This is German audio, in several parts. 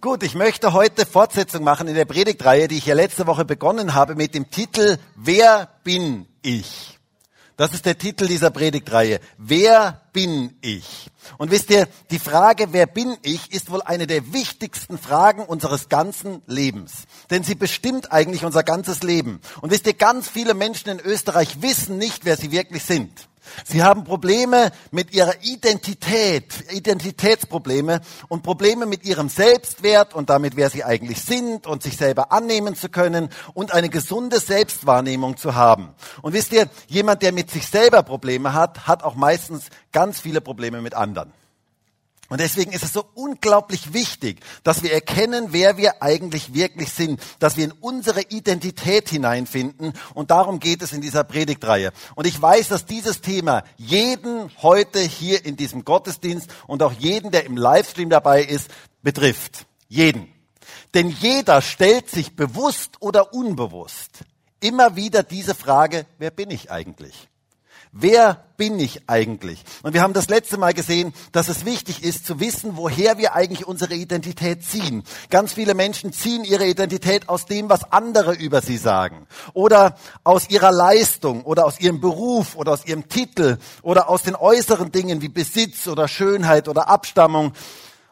Gut, ich möchte heute Fortsetzung machen in der Predigtreihe, die ich ja letzte Woche begonnen habe mit dem Titel Wer bin ich? Das ist der Titel dieser Predigtreihe. Wer bin ich? Und wisst ihr, die Frage, wer bin ich, ist wohl eine der wichtigsten Fragen unseres ganzen Lebens. Denn sie bestimmt eigentlich unser ganzes Leben. Und wisst ihr, ganz viele Menschen in Österreich wissen nicht, wer sie wirklich sind. Sie haben Probleme mit ihrer Identität, Identitätsprobleme und Probleme mit ihrem Selbstwert und damit, wer sie eigentlich sind und sich selber annehmen zu können und eine gesunde Selbstwahrnehmung zu haben. Und wisst ihr, jemand, der mit sich selber Probleme hat, hat auch meistens ganz viele Probleme mit anderen. Und deswegen ist es so unglaublich wichtig, dass wir erkennen, wer wir eigentlich wirklich sind, dass wir in unsere Identität hineinfinden. Und darum geht es in dieser Predigtreihe. Und ich weiß, dass dieses Thema jeden heute hier in diesem Gottesdienst und auch jeden, der im Livestream dabei ist, betrifft. Jeden. Denn jeder stellt sich bewusst oder unbewusst immer wieder diese Frage, wer bin ich eigentlich? Wer bin ich eigentlich? Und wir haben das letzte Mal gesehen, dass es wichtig ist zu wissen, woher wir eigentlich unsere Identität ziehen. Ganz viele Menschen ziehen ihre Identität aus dem, was andere über sie sagen. Oder aus ihrer Leistung oder aus ihrem Beruf oder aus ihrem Titel oder aus den äußeren Dingen wie Besitz oder Schönheit oder Abstammung.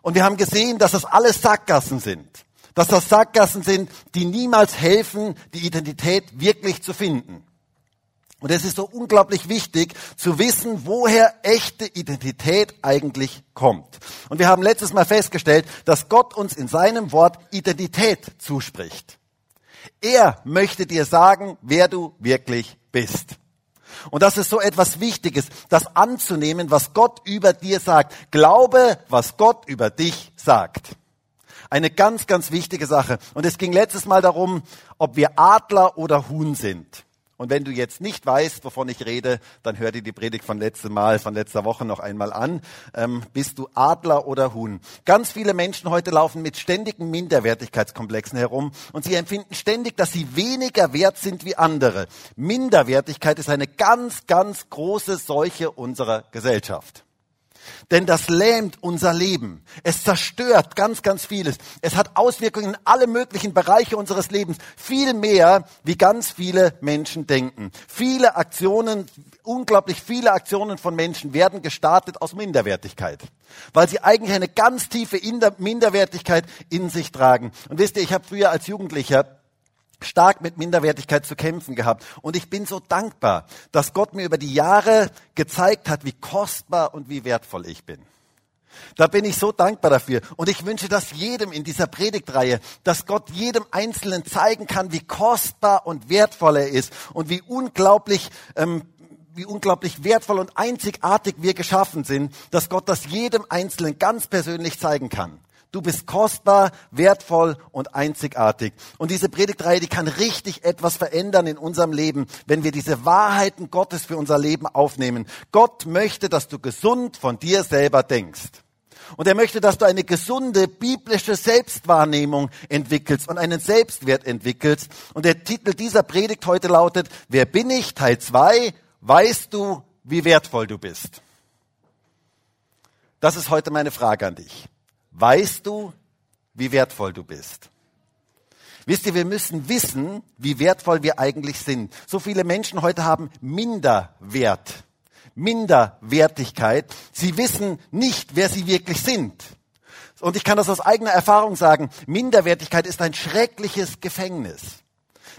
Und wir haben gesehen, dass das alles Sackgassen sind. Dass das Sackgassen sind, die niemals helfen, die Identität wirklich zu finden. Und es ist so unglaublich wichtig zu wissen, woher echte Identität eigentlich kommt. Und wir haben letztes Mal festgestellt, dass Gott uns in seinem Wort Identität zuspricht. Er möchte dir sagen, wer du wirklich bist. Und das ist so etwas Wichtiges, das anzunehmen, was Gott über dir sagt. Glaube, was Gott über dich sagt. Eine ganz, ganz wichtige Sache. Und es ging letztes Mal darum, ob wir Adler oder Huhn sind. Und wenn du jetzt nicht weißt, wovon ich rede, dann hör dir die Predigt von letztem Mal, von letzter Woche noch einmal an. Ähm, bist du Adler oder Huhn? Ganz viele Menschen heute laufen mit ständigen Minderwertigkeitskomplexen herum und sie empfinden ständig, dass sie weniger wert sind wie andere. Minderwertigkeit ist eine ganz, ganz große Seuche unserer Gesellschaft. Denn das lähmt unser Leben. Es zerstört ganz, ganz vieles. Es hat Auswirkungen in alle möglichen Bereiche unseres Lebens. Viel mehr, wie ganz viele Menschen denken. Viele Aktionen, unglaublich viele Aktionen von Menschen werden gestartet aus Minderwertigkeit. Weil sie eigentlich eine ganz tiefe Minderwertigkeit in sich tragen. Und wisst ihr, ich habe früher als Jugendlicher stark mit Minderwertigkeit zu kämpfen gehabt. Und ich bin so dankbar, dass Gott mir über die Jahre gezeigt hat, wie kostbar und wie wertvoll ich bin. Da bin ich so dankbar dafür. Und ich wünsche das jedem in dieser Predigtreihe, dass Gott jedem Einzelnen zeigen kann, wie kostbar und wertvoll er ist und wie unglaublich, ähm, wie unglaublich wertvoll und einzigartig wir geschaffen sind, dass Gott das jedem Einzelnen ganz persönlich zeigen kann. Du bist kostbar, wertvoll und einzigartig. Und diese Predigtreihe, die kann richtig etwas verändern in unserem Leben, wenn wir diese Wahrheiten Gottes für unser Leben aufnehmen. Gott möchte, dass du gesund von dir selber denkst. Und er möchte, dass du eine gesunde biblische Selbstwahrnehmung entwickelst und einen Selbstwert entwickelst. Und der Titel dieser Predigt heute lautet, Wer bin ich? Teil 2. Weißt du, wie wertvoll du bist? Das ist heute meine Frage an dich. Weißt du, wie wertvoll du bist? Wisst ihr, wir müssen wissen, wie wertvoll wir eigentlich sind. So viele Menschen heute haben Minderwert, Minderwertigkeit. Sie wissen nicht, wer sie wirklich sind. Und ich kann das aus eigener Erfahrung sagen, Minderwertigkeit ist ein schreckliches Gefängnis.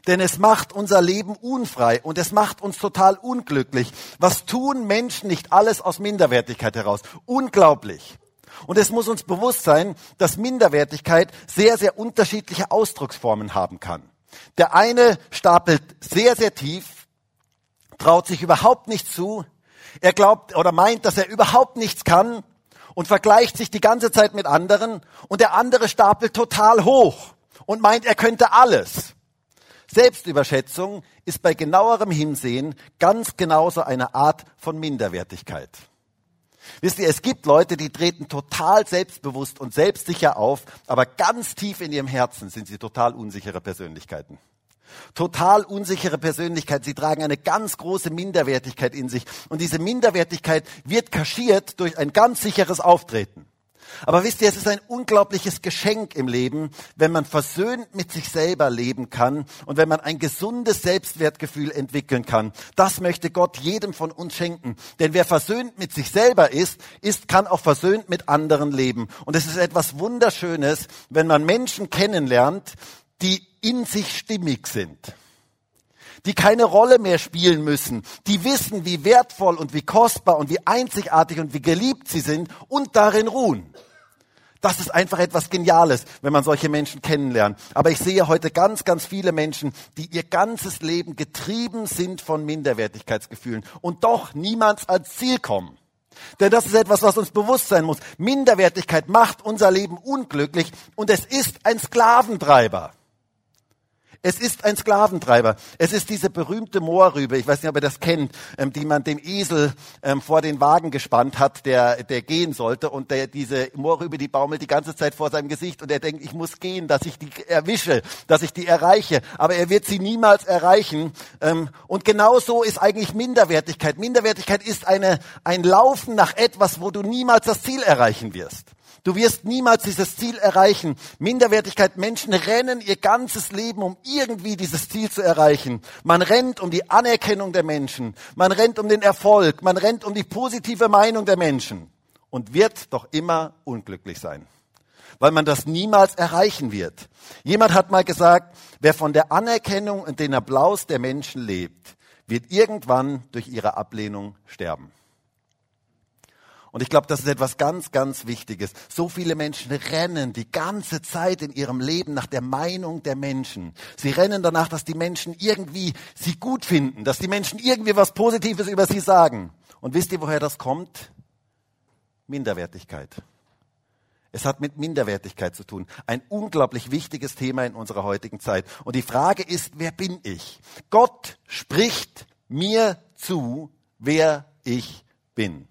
Denn es macht unser Leben unfrei und es macht uns total unglücklich. Was tun Menschen nicht alles aus Minderwertigkeit heraus? Unglaublich. Und es muss uns bewusst sein, dass Minderwertigkeit sehr, sehr unterschiedliche Ausdrucksformen haben kann. Der eine stapelt sehr, sehr tief, traut sich überhaupt nicht zu, er glaubt oder meint, dass er überhaupt nichts kann und vergleicht sich die ganze Zeit mit anderen und der andere stapelt total hoch und meint, er könnte alles. Selbstüberschätzung ist bei genauerem Hinsehen ganz genauso eine Art von Minderwertigkeit. Wisst ihr, es gibt Leute, die treten total selbstbewusst und selbstsicher auf, aber ganz tief in ihrem Herzen sind sie total unsichere Persönlichkeiten. Total unsichere Persönlichkeit. Sie tragen eine ganz große Minderwertigkeit in sich. Und diese Minderwertigkeit wird kaschiert durch ein ganz sicheres Auftreten. Aber wisst ihr, es ist ein unglaubliches Geschenk im Leben, wenn man versöhnt mit sich selber leben kann und wenn man ein gesundes Selbstwertgefühl entwickeln kann. Das möchte Gott jedem von uns schenken. Denn wer versöhnt mit sich selber ist, ist, kann auch versöhnt mit anderen leben. Und es ist etwas Wunderschönes, wenn man Menschen kennenlernt, die in sich stimmig sind die keine Rolle mehr spielen müssen, die wissen, wie wertvoll und wie kostbar und wie einzigartig und wie geliebt sie sind und darin ruhen. Das ist einfach etwas Geniales, wenn man solche Menschen kennenlernt. Aber ich sehe heute ganz, ganz viele Menschen, die ihr ganzes Leben getrieben sind von Minderwertigkeitsgefühlen und doch niemals ans Ziel kommen. Denn das ist etwas, was uns bewusst sein muss. Minderwertigkeit macht unser Leben unglücklich und es ist ein Sklaventreiber. Es ist ein Sklaventreiber. Es ist diese berühmte Moorrübe, ich weiß nicht, ob ihr das kennt, ähm, die man dem Esel ähm, vor den Wagen gespannt hat, der, der gehen sollte. Und der, diese Moorrübe, die baumelt die ganze Zeit vor seinem Gesicht und er denkt, ich muss gehen, dass ich die erwische, dass ich die erreiche. Aber er wird sie niemals erreichen. Ähm, und genau so ist eigentlich Minderwertigkeit. Minderwertigkeit ist eine, ein Laufen nach etwas, wo du niemals das Ziel erreichen wirst. Du wirst niemals dieses Ziel erreichen. Minderwertigkeit, Menschen rennen ihr ganzes Leben, um irgendwie dieses Ziel zu erreichen. Man rennt um die Anerkennung der Menschen. Man rennt um den Erfolg. Man rennt um die positive Meinung der Menschen. Und wird doch immer unglücklich sein. Weil man das niemals erreichen wird. Jemand hat mal gesagt, wer von der Anerkennung und den Applaus der Menschen lebt, wird irgendwann durch ihre Ablehnung sterben. Und ich glaube, das ist etwas ganz, ganz Wichtiges. So viele Menschen rennen die ganze Zeit in ihrem Leben nach der Meinung der Menschen. Sie rennen danach, dass die Menschen irgendwie sie gut finden, dass die Menschen irgendwie was Positives über sie sagen. Und wisst ihr, woher das kommt? Minderwertigkeit. Es hat mit Minderwertigkeit zu tun. Ein unglaublich wichtiges Thema in unserer heutigen Zeit. Und die Frage ist, wer bin ich? Gott spricht mir zu, wer ich bin.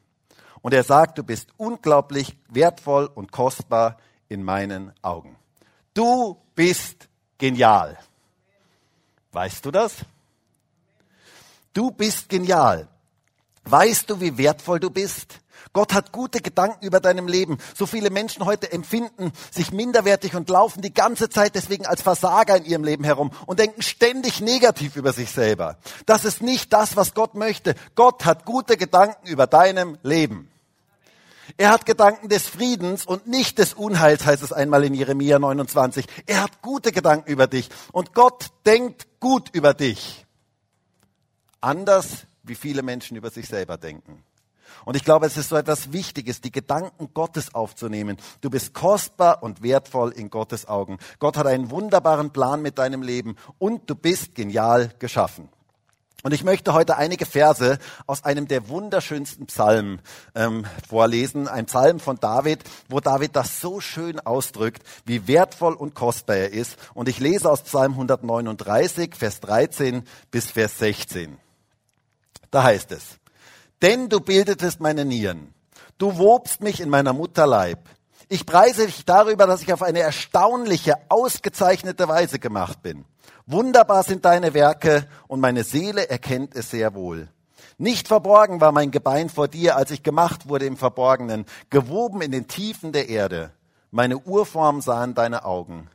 Und er sagt, du bist unglaublich wertvoll und kostbar in meinen Augen. Du bist genial. Weißt du das? Du bist genial. Weißt du, wie wertvoll du bist? Gott hat gute Gedanken über deinem Leben. So viele Menschen heute empfinden sich minderwertig und laufen die ganze Zeit deswegen als Versager in ihrem Leben herum und denken ständig negativ über sich selber. Das ist nicht das, was Gott möchte. Gott hat gute Gedanken über deinem Leben. Er hat Gedanken des Friedens und nicht des Unheils, heißt es einmal in Jeremia 29. Er hat gute Gedanken über dich und Gott denkt gut über dich. Anders, wie viele Menschen über sich selber denken. Und ich glaube, es ist so etwas Wichtiges, die Gedanken Gottes aufzunehmen. Du bist kostbar und wertvoll in Gottes Augen. Gott hat einen wunderbaren Plan mit deinem Leben und du bist genial geschaffen. Und ich möchte heute einige Verse aus einem der wunderschönsten Psalmen ähm, vorlesen, ein Psalm von David, wo David das so schön ausdrückt, wie wertvoll und kostbar er ist. Und ich lese aus Psalm 139, Vers 13 bis Vers 16. Da heißt es, denn du bildetest meine Nieren, du wobst mich in meiner Mutter Leib. Ich preise dich darüber, dass ich auf eine erstaunliche, ausgezeichnete Weise gemacht bin. Wunderbar sind deine Werke und meine Seele erkennt es sehr wohl. Nicht verborgen war mein Gebein vor dir, als ich gemacht wurde im Verborgenen, gewoben in den Tiefen der Erde. Meine Urform sahen deine Augen.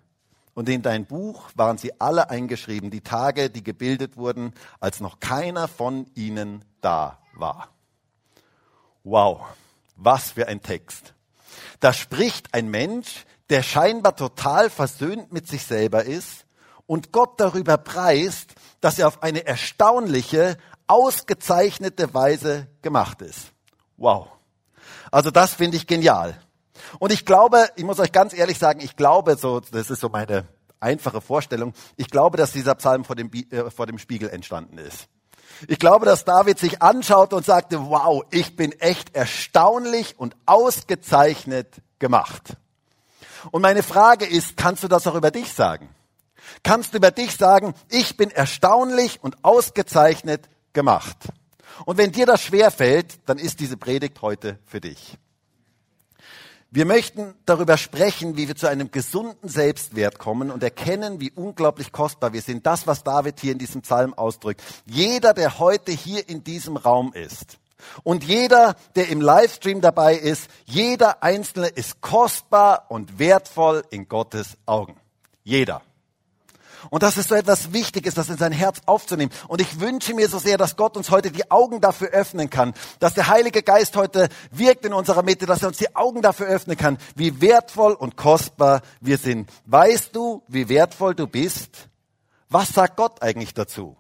Und in dein Buch waren sie alle eingeschrieben, die Tage, die gebildet wurden, als noch keiner von ihnen da war. Wow, was für ein Text. Da spricht ein Mensch, der scheinbar total versöhnt mit sich selber ist und Gott darüber preist, dass er auf eine erstaunliche, ausgezeichnete Weise gemacht ist. Wow. Also das finde ich genial. Und ich glaube, ich muss euch ganz ehrlich sagen, ich glaube, so, das ist so meine einfache Vorstellung, ich glaube, dass dieser Psalm vor dem, äh, vor dem Spiegel entstanden ist. Ich glaube, dass David sich anschaut und sagte, wow, ich bin echt erstaunlich und ausgezeichnet gemacht. Und meine Frage ist, kannst du das auch über dich sagen? Kannst du über dich sagen, ich bin erstaunlich und ausgezeichnet gemacht. Und wenn dir das schwer fällt, dann ist diese Predigt heute für dich. Wir möchten darüber sprechen, wie wir zu einem gesunden Selbstwert kommen und erkennen, wie unglaublich kostbar wir sind. Das, was David hier in diesem Psalm ausdrückt. Jeder, der heute hier in diesem Raum ist, Und jeder, der im Livestream dabei ist, jeder Einzelne ist kostbar und wertvoll in Gottes Augen. Jeder. Und das ist so etwas Wichtiges, das in sein Herz aufzunehmen. Und ich wünsche mir so sehr, dass Gott uns heute die Augen dafür öffnen kann, dass der Heilige Geist heute wirkt in unserer Mitte, dass er uns die Augen dafür öffnen kann, wie wertvoll und kostbar wir sind. Weißt du, wie wertvoll du bist? Was sagt Gott eigentlich dazu?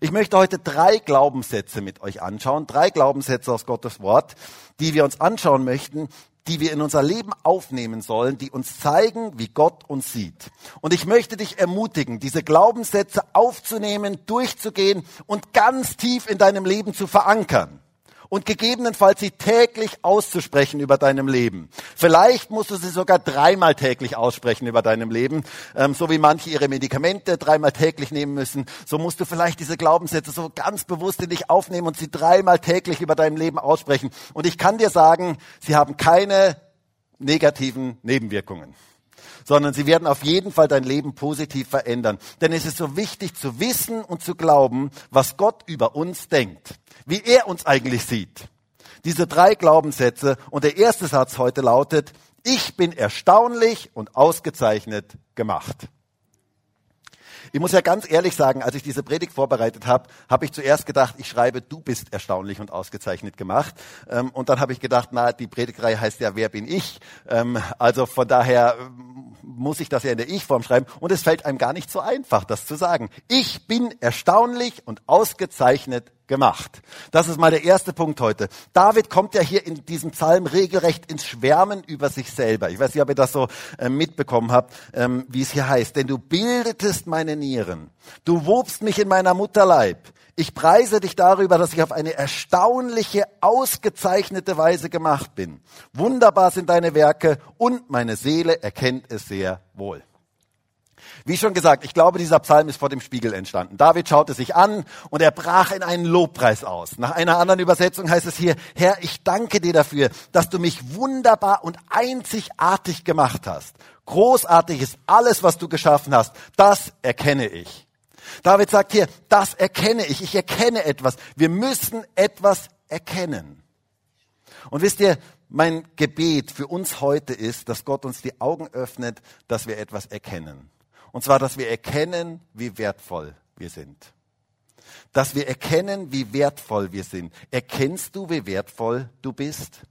Ich möchte heute drei Glaubenssätze mit euch anschauen, drei Glaubenssätze aus Gottes Wort, die wir uns anschauen möchten, die wir in unser Leben aufnehmen sollen, die uns zeigen, wie Gott uns sieht. Und ich möchte dich ermutigen, diese Glaubenssätze aufzunehmen, durchzugehen und ganz tief in deinem Leben zu verankern und gegebenenfalls sie täglich auszusprechen über deinem Leben. Vielleicht musst du sie sogar dreimal täglich aussprechen über deinem Leben, ähm, so wie manche ihre Medikamente dreimal täglich nehmen müssen. So musst du vielleicht diese Glaubenssätze so ganz bewusst in dich aufnehmen und sie dreimal täglich über deinem Leben aussprechen. Und ich kann dir sagen, sie haben keine negativen Nebenwirkungen sondern sie werden auf jeden Fall dein Leben positiv verändern. Denn es ist so wichtig zu wissen und zu glauben, was Gott über uns denkt wie er uns eigentlich sieht. Diese drei Glaubenssätze und der erste Satz heute lautet, ich bin erstaunlich und ausgezeichnet gemacht. Ich muss ja ganz ehrlich sagen, als ich diese Predigt vorbereitet habe, habe ich zuerst gedacht, ich schreibe, du bist erstaunlich und ausgezeichnet gemacht. Ähm, und dann habe ich gedacht, na, die Predigtreihe heißt ja, wer bin ich? Ähm, also von daher muss ich das ja in der Ich-Form schreiben und es fällt einem gar nicht so einfach, das zu sagen. Ich bin erstaunlich und ausgezeichnet gemacht. Das ist mal der erste Punkt heute. David kommt ja hier in diesem Psalm regelrecht ins Schwärmen über sich selber. Ich weiß nicht, ob ihr das so äh, mitbekommen habt, ähm, wie es hier heißt. Denn du bildetest meine Nieren. Du wobst mich in meiner Mutterleib. Ich preise dich darüber, dass ich auf eine erstaunliche, ausgezeichnete Weise gemacht bin. Wunderbar sind deine Werke und meine Seele erkennt es sehr wohl. Wie schon gesagt, ich glaube, dieser Psalm ist vor dem Spiegel entstanden. David schaute sich an und er brach in einen Lobpreis aus. Nach einer anderen Übersetzung heißt es hier, Herr, ich danke dir dafür, dass du mich wunderbar und einzigartig gemacht hast. Großartig ist alles, was du geschaffen hast. Das erkenne ich. David sagt hier, das erkenne ich, ich erkenne etwas. Wir müssen etwas erkennen. Und wisst ihr, mein Gebet für uns heute ist, dass Gott uns die Augen öffnet, dass wir etwas erkennen. Und zwar, dass wir erkennen, wie wertvoll wir sind. Dass wir erkennen, wie wertvoll wir sind. Erkennst du, wie wertvoll du bist?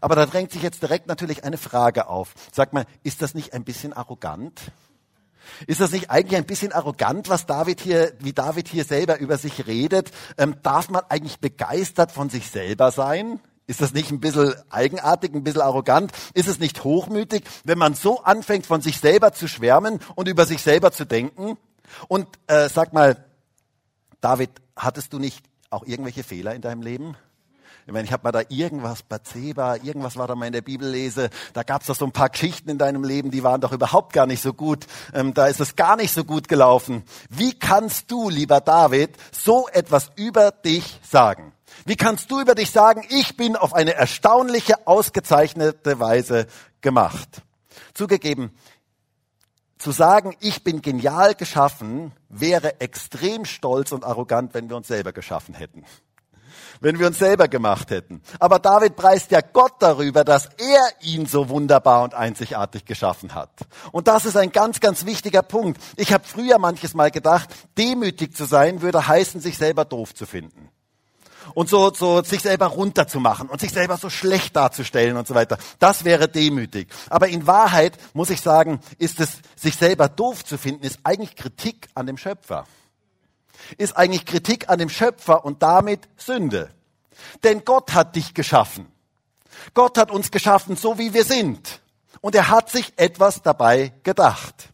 Aber da drängt sich jetzt direkt natürlich eine Frage auf. Sag mal, ist das nicht ein bisschen arrogant? Ist das nicht eigentlich ein bisschen arrogant, was David hier, wie David hier selber über sich redet? Ähm, darf man eigentlich begeistert von sich selber sein? Ist das nicht ein bisschen eigenartig, ein bisschen arrogant? Ist es nicht hochmütig, wenn man so anfängt, von sich selber zu schwärmen und über sich selber zu denken? Und äh, sag mal, David, hattest du nicht auch irgendwelche Fehler in deinem Leben? Ich meine, ich habe mal da irgendwas, Bathseba, irgendwas war da mal in der Bibel lese. Da gab es doch so ein paar Geschichten in deinem Leben, die waren doch überhaupt gar nicht so gut. Ähm, da ist es gar nicht so gut gelaufen. Wie kannst du, lieber David, so etwas über dich sagen? Wie kannst du über dich sagen, ich bin auf eine erstaunliche, ausgezeichnete Weise gemacht? Zugegeben, zu sagen, ich bin genial geschaffen, wäre extrem stolz und arrogant, wenn wir uns selber geschaffen hätten wenn wir uns selber gemacht hätten. Aber David preist ja Gott darüber, dass er ihn so wunderbar und einzigartig geschaffen hat. Und das ist ein ganz, ganz wichtiger Punkt. Ich habe früher manches Mal gedacht, demütig zu sein würde heißen, sich selber doof zu finden und so, so sich selber runterzumachen und sich selber so schlecht darzustellen und so weiter. Das wäre demütig. Aber in Wahrheit muss ich sagen, ist es, sich selber doof zu finden, ist eigentlich Kritik an dem Schöpfer ist eigentlich Kritik an dem Schöpfer und damit Sünde. Denn Gott hat dich geschaffen. Gott hat uns geschaffen, so wie wir sind. Und er hat sich etwas dabei gedacht.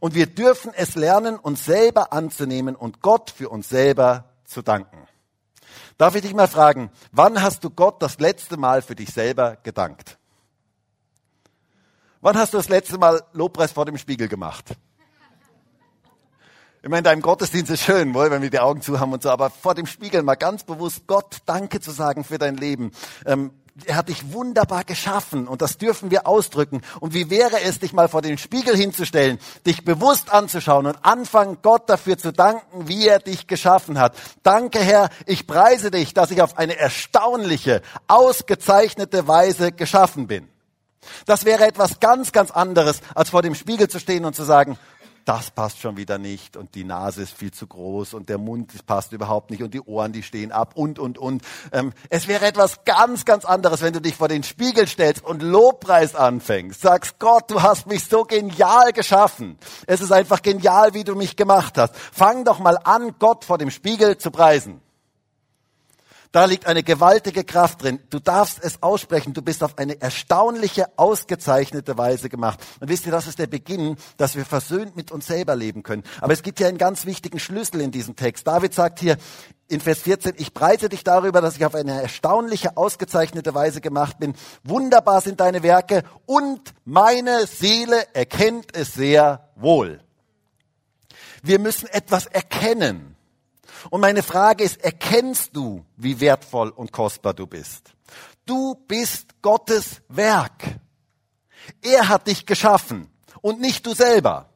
Und wir dürfen es lernen, uns selber anzunehmen und Gott für uns selber zu danken. Darf ich dich mal fragen, wann hast du Gott das letzte Mal für dich selber gedankt? Wann hast du das letzte Mal Lobpreis vor dem Spiegel gemacht? Ich meine, da im Gottesdienst ist schön, wohl, wenn wir die Augen zu haben und so, aber vor dem Spiegel mal ganz bewusst Gott Danke zu sagen für dein Leben. Ähm, er hat dich wunderbar geschaffen und das dürfen wir ausdrücken. Und wie wäre es, dich mal vor den Spiegel hinzustellen, dich bewusst anzuschauen und anfangen, Gott dafür zu danken, wie er dich geschaffen hat. Danke, Herr, ich preise dich, dass ich auf eine erstaunliche, ausgezeichnete Weise geschaffen bin. Das wäre etwas ganz, ganz anderes, als vor dem Spiegel zu stehen und zu sagen, das passt schon wieder nicht und die Nase ist viel zu groß und der Mund passt überhaupt nicht und die Ohren, die stehen ab und, und, und. Ähm, es wäre etwas ganz, ganz anderes, wenn du dich vor den Spiegel stellst und Lobpreis anfängst. Sagst, Gott, du hast mich so genial geschaffen. Es ist einfach genial, wie du mich gemacht hast. Fang doch mal an, Gott vor dem Spiegel zu preisen. Da liegt eine gewaltige Kraft drin. Du darfst es aussprechen. Du bist auf eine erstaunliche, ausgezeichnete Weise gemacht. Und wisst ihr, das ist der Beginn, dass wir versöhnt mit uns selber leben können. Aber es gibt ja einen ganz wichtigen Schlüssel in diesem Text. David sagt hier in Vers 14, ich preise dich darüber, dass ich auf eine erstaunliche, ausgezeichnete Weise gemacht bin. Wunderbar sind deine Werke und meine Seele erkennt es sehr wohl. Wir müssen etwas erkennen. Und meine Frage ist, erkennst du, wie wertvoll und kostbar du bist? Du bist Gottes Werk. Er hat dich geschaffen und nicht du selber.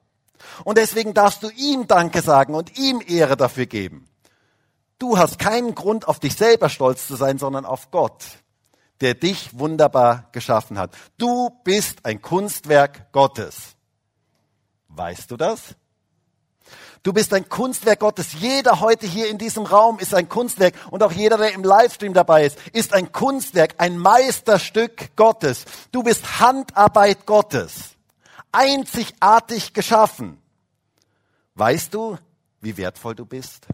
Und deswegen darfst du ihm Danke sagen und ihm Ehre dafür geben. Du hast keinen Grund, auf dich selber stolz zu sein, sondern auf Gott, der dich wunderbar geschaffen hat. Du bist ein Kunstwerk Gottes. Weißt du das? Du bist ein Kunstwerk Gottes. Jeder heute hier in diesem Raum ist ein Kunstwerk und auch jeder, der im Livestream dabei ist, ist ein Kunstwerk, ein Meisterstück Gottes. Du bist Handarbeit Gottes. Einzigartig geschaffen. Weißt du, wie wertvoll du bist?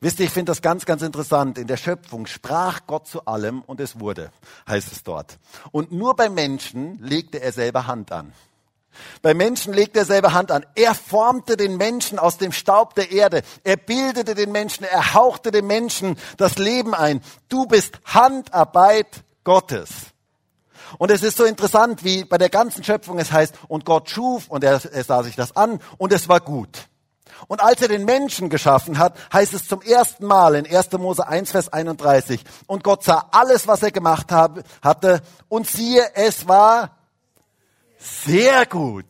Wisst ihr, ich finde das ganz, ganz interessant. In der Schöpfung sprach Gott zu allem und es wurde, heißt es dort. Und nur bei Menschen legte er selber Hand an. Bei Menschen legt er selber Hand an. Er formte den Menschen aus dem Staub der Erde. Er bildete den Menschen. Er hauchte dem Menschen das Leben ein. Du bist Handarbeit Gottes. Und es ist so interessant, wie bei der ganzen Schöpfung es heißt, und Gott schuf und er, er sah sich das an und es war gut. Und als er den Menschen geschaffen hat, heißt es zum ersten Mal in 1. Mose 1, Vers 31, und Gott sah alles, was er gemacht habe, hatte, und siehe, es war sehr gut.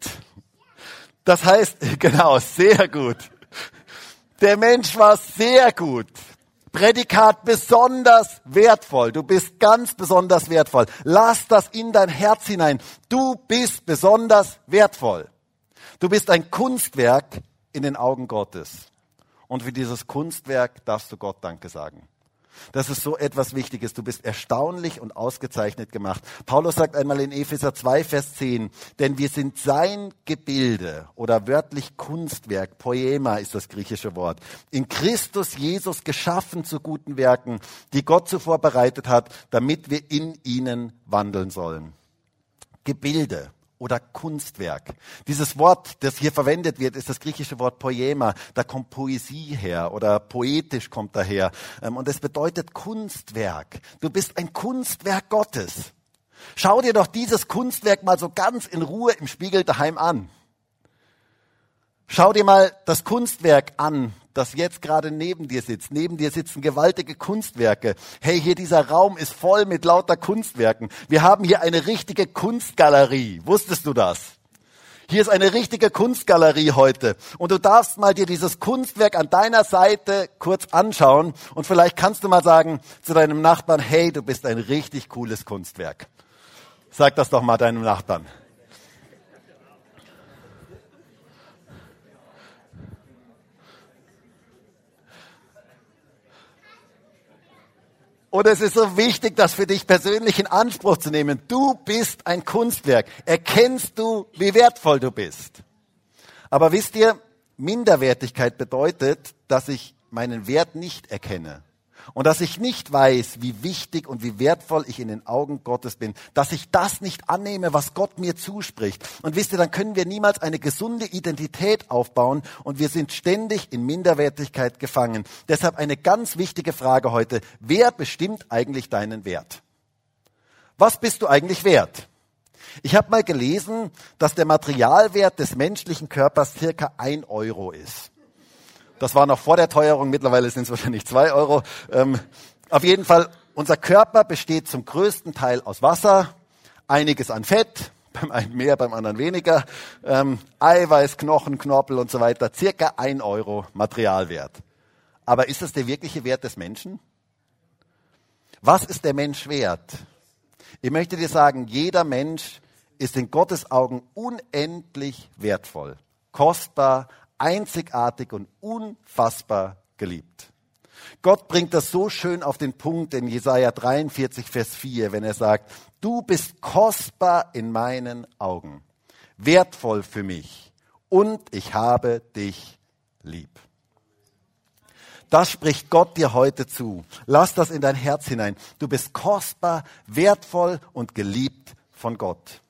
Das heißt, genau, sehr gut. Der Mensch war sehr gut. Prädikat besonders wertvoll. Du bist ganz besonders wertvoll. Lass das in dein Herz hinein. Du bist besonders wertvoll. Du bist ein Kunstwerk in den Augen Gottes. Und für dieses Kunstwerk darfst du Gott Danke sagen. Das ist so etwas Wichtiges. Du bist erstaunlich und ausgezeichnet gemacht. Paulus sagt einmal in Epheser 2, Vers 10, denn wir sind sein Gebilde oder wörtlich Kunstwerk, Poema ist das griechische Wort, in Christus Jesus geschaffen zu guten Werken, die Gott zuvor bereitet hat, damit wir in ihnen wandeln sollen. Gebilde oder Kunstwerk. Dieses Wort, das hier verwendet wird, ist das griechische Wort Poema. Da kommt Poesie her oder poetisch kommt daher. Ähm, und es bedeutet Kunstwerk. Du bist ein Kunstwerk Gottes. Schau dir doch dieses Kunstwerk mal so ganz in Ruhe im Spiegel daheim an. Schau dir mal das Kunstwerk an, das jetzt gerade neben dir sitzt. Neben dir sitzen gewaltige Kunstwerke. Hey, hier dieser Raum ist voll mit lauter Kunstwerken. Wir haben hier eine richtige Kunstgalerie. Wusstest du das? Hier ist eine richtige Kunstgalerie heute. Und du darfst mal dir dieses Kunstwerk an deiner Seite kurz anschauen. Und vielleicht kannst du mal sagen zu deinem Nachbarn, hey, du bist ein richtig cooles Kunstwerk. Sag das doch mal deinem Nachbarn. Und es ist so wichtig, das für dich persönlich in Anspruch zu nehmen. Du bist ein Kunstwerk. Erkennst du, wie wertvoll du bist. Aber wisst ihr, Minderwertigkeit bedeutet, dass ich meinen Wert nicht erkenne und dass ich nicht weiß, wie wichtig und wie wertvoll ich in den Augen Gottes bin, dass ich das nicht annehme, was Gott mir zuspricht. Und wisst ihr, dann können wir niemals eine gesunde Identität aufbauen und wir sind ständig in Minderwertigkeit gefangen. Deshalb eine ganz wichtige Frage heute. Wer bestimmt eigentlich deinen Wert? Was bist du eigentlich wert? Ich habe mal gelesen, dass der Materialwert des menschlichen Körpers circa ein Euro ist. Das war noch vor der Teuerung, mittlerweile sind es wahrscheinlich zwei Euro. Ähm, auf jeden Fall, unser Körper besteht zum größten Teil aus Wasser, einiges an Fett, beim einen mehr, beim anderen weniger, ähm, Eiweiß, Knochen, Knorpel und so weiter, circa ein Euro Materialwert. Aber ist das der wirkliche Wert des Menschen? Was ist der Mensch wert? Ich möchte dir sagen, jeder Mensch ist in Gottes Augen unendlich wertvoll, kostbar, einzigartig und unfassbar geliebt. Gott bringt das so schön auf den Punkt in Jesaja 43, Vers 4, wenn er sagt, du bist kostbar in meinen Augen, wertvoll für mich und ich habe dich lieb. Das spricht Gott dir heute zu. Lass das in dein Herz hinein. Du bist kostbar, wertvoll und geliebt von Gott.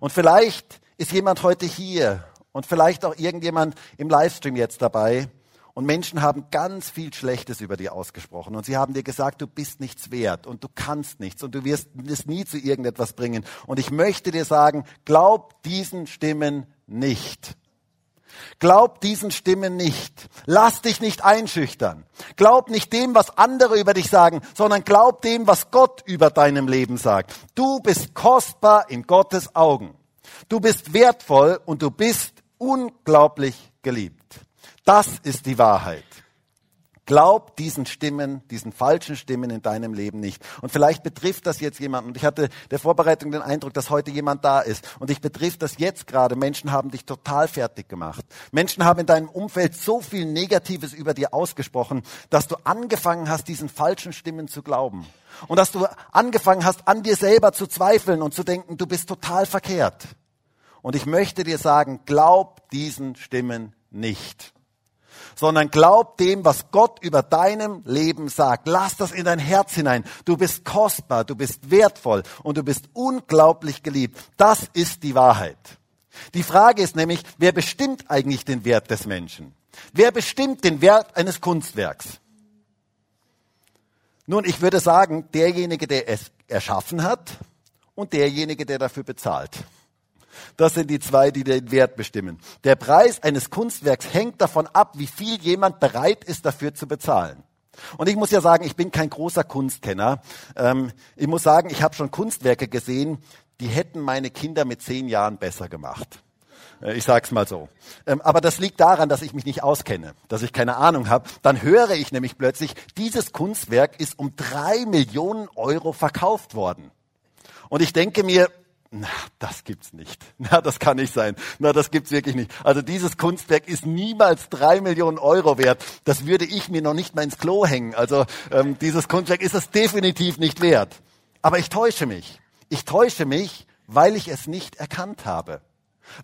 Und vielleicht ist jemand heute hier und vielleicht auch irgendjemand im Livestream jetzt dabei. Und Menschen haben ganz viel Schlechtes über dir ausgesprochen. Und sie haben dir gesagt, du bist nichts wert und du kannst nichts und du wirst es nie zu irgendetwas bringen. Und ich möchte dir sagen, glaub diesen Stimmen nicht. Glaub diesen Stimmen nicht. Lass dich nicht einschüchtern. Glaub nicht dem, was andere über dich sagen, sondern glaub dem, was Gott über deinem Leben sagt. Du bist kostbar in Gottes Augen. Du bist wertvoll und du bist unglaublich geliebt. Das ist die Wahrheit. Glaub diesen Stimmen, diesen falschen Stimmen in deinem Leben nicht. Und vielleicht betrifft das jetzt jemanden. Und ich hatte der Vorbereitung den Eindruck, dass heute jemand da ist. Und ich betrifft das jetzt gerade. Menschen haben dich total fertig gemacht. Menschen haben in deinem Umfeld so viel Negatives über dir ausgesprochen, dass du angefangen hast, diesen falschen Stimmen zu glauben. Und dass du angefangen hast, an dir selber zu zweifeln und zu denken, du bist total verkehrt. Und ich möchte dir sagen, glaub diesen Stimmen nicht. Sondern glaub dem, was Gott über deinem Leben sagt. Lass das in dein Herz hinein. Du bist kostbar, du bist wertvoll und du bist unglaublich geliebt. Das ist die Wahrheit. Die Frage ist nämlich, wer bestimmt eigentlich den Wert des Menschen? Wer bestimmt den Wert eines Kunstwerks? Nun, ich würde sagen, derjenige, der es erschaffen hat und derjenige, der dafür bezahlt. Das sind die zwei, die den Wert bestimmen. Der Preis eines Kunstwerks hängt davon ab, wie viel jemand bereit ist, dafür zu bezahlen. Und ich muss ja sagen, ich bin kein großer Kunstkenner. Ähm, ich muss sagen, ich habe schon Kunstwerke gesehen, die hätten meine Kinder mit zehn Jahren besser gemacht. Äh, ich sag's mal so. Ähm, aber das liegt daran, dass ich mich nicht auskenne, dass ich keine Ahnung habe. Dann höre ich nämlich plötzlich, dieses Kunstwerk ist um drei Millionen Euro verkauft worden. Und ich denke mir, na, das gibt's nicht. Na, das kann nicht sein. Na, das gibt's wirklich nicht. Also dieses Kunstwerk ist niemals drei Millionen Euro wert. Das würde ich mir noch nicht mal ins Klo hängen. Also ähm, dieses Kunstwerk ist es definitiv nicht wert. Aber ich täusche mich. Ich täusche mich, weil ich es nicht erkannt habe.